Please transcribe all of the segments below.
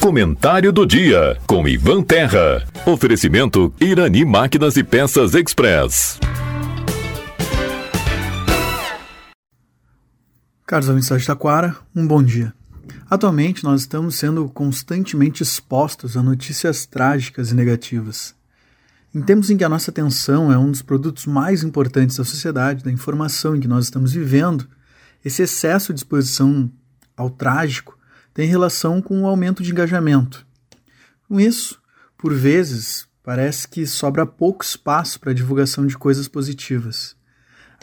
Comentário do dia com Ivan Terra. Oferecimento Irani Máquinas e Peças Express. Carlos ouvintes da Taquara, um bom dia. Atualmente nós estamos sendo constantemente expostos a notícias trágicas e negativas. Em tempos em que a nossa atenção é um dos produtos mais importantes da sociedade, da informação em que nós estamos vivendo, esse excesso de exposição ao trágico tem relação com o aumento de engajamento. Com isso, por vezes, parece que sobra pouco espaço para a divulgação de coisas positivas.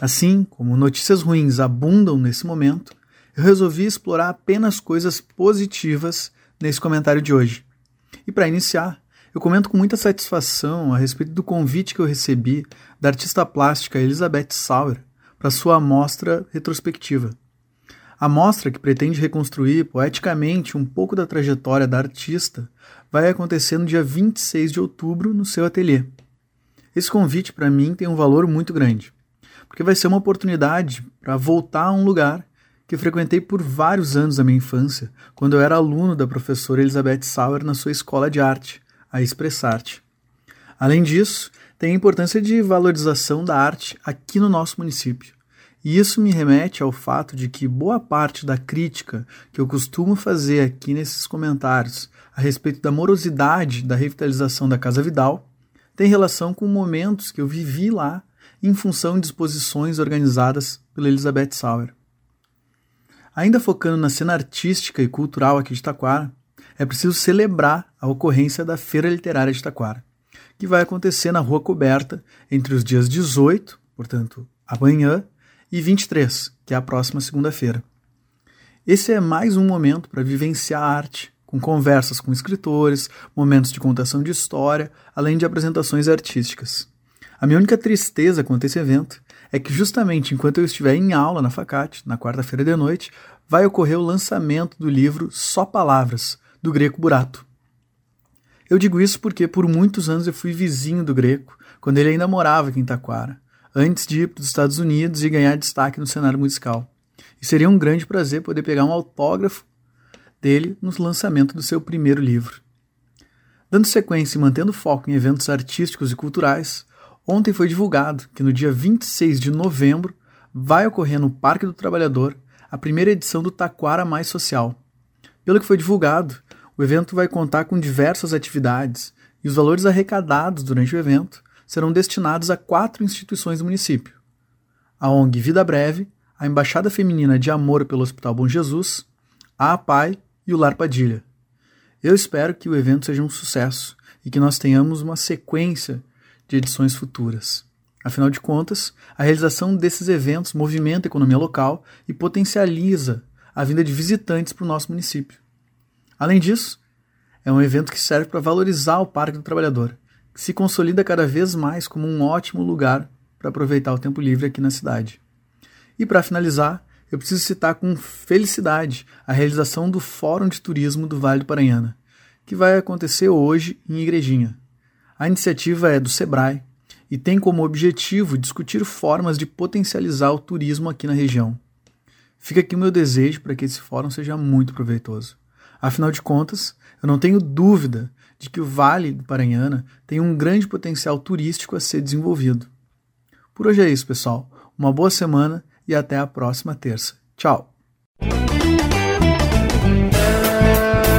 Assim como notícias ruins abundam nesse momento, eu resolvi explorar apenas coisas positivas nesse comentário de hoje. E para iniciar, eu comento com muita satisfação a respeito do convite que eu recebi da artista plástica Elizabeth Sauer para sua amostra retrospectiva. A mostra, que pretende reconstruir poeticamente um pouco da trajetória da artista, vai acontecer no dia 26 de outubro no seu ateliê. Esse convite, para mim, tem um valor muito grande, porque vai ser uma oportunidade para voltar a um lugar que frequentei por vários anos da minha infância, quando eu era aluno da professora Elizabeth Sauer na sua escola de arte, a Expressarte. Além disso, tem a importância de valorização da arte aqui no nosso município. E isso me remete ao fato de que boa parte da crítica que eu costumo fazer aqui nesses comentários a respeito da morosidade da revitalização da Casa Vidal tem relação com momentos que eu vivi lá em função de exposições organizadas pela Elizabeth Sauer. Ainda focando na cena artística e cultural aqui de Taquara, é preciso celebrar a ocorrência da Feira Literária de Taquara, que vai acontecer na Rua Coberta entre os dias 18, portanto, amanhã, e 23, que é a próxima segunda-feira. Esse é mais um momento para vivenciar a arte, com conversas com escritores, momentos de contação de história, além de apresentações artísticas. A minha única tristeza com esse evento é que justamente enquanto eu estiver em aula na Facate, na quarta-feira de noite, vai ocorrer o lançamento do livro Só Palavras, do Greco Burato. Eu digo isso porque por muitos anos eu fui vizinho do Greco, quando ele ainda morava aqui em Taquara antes de ir para os Estados Unidos e ganhar destaque no cenário musical. E seria um grande prazer poder pegar um autógrafo dele no lançamento do seu primeiro livro. Dando sequência e mantendo foco em eventos artísticos e culturais, ontem foi divulgado que no dia 26 de novembro vai ocorrer no Parque do Trabalhador a primeira edição do Taquara Mais Social. Pelo que foi divulgado, o evento vai contar com diversas atividades e os valores arrecadados durante o evento serão destinados a quatro instituições do município: a ONG Vida Breve, a Embaixada Feminina de Amor pelo Hospital Bom Jesus, a APAI e o Lar Padilha. Eu espero que o evento seja um sucesso e que nós tenhamos uma sequência de edições futuras. Afinal de contas, a realização desses eventos movimenta a economia local e potencializa a vinda de visitantes para o nosso município. Além disso, é um evento que serve para valorizar o Parque do Trabalhador se consolida cada vez mais como um ótimo lugar para aproveitar o tempo livre aqui na cidade. E para finalizar, eu preciso citar com felicidade a realização do Fórum de Turismo do Vale do Paranhana, que vai acontecer hoje em Igrejinha. A iniciativa é do Sebrae e tem como objetivo discutir formas de potencializar o turismo aqui na região. Fica aqui o meu desejo para que esse fórum seja muito proveitoso. Afinal de contas, eu não tenho dúvida de que o Vale do Paranhana tem um grande potencial turístico a ser desenvolvido. Por hoje é isso, pessoal. Uma boa semana e até a próxima terça. Tchau!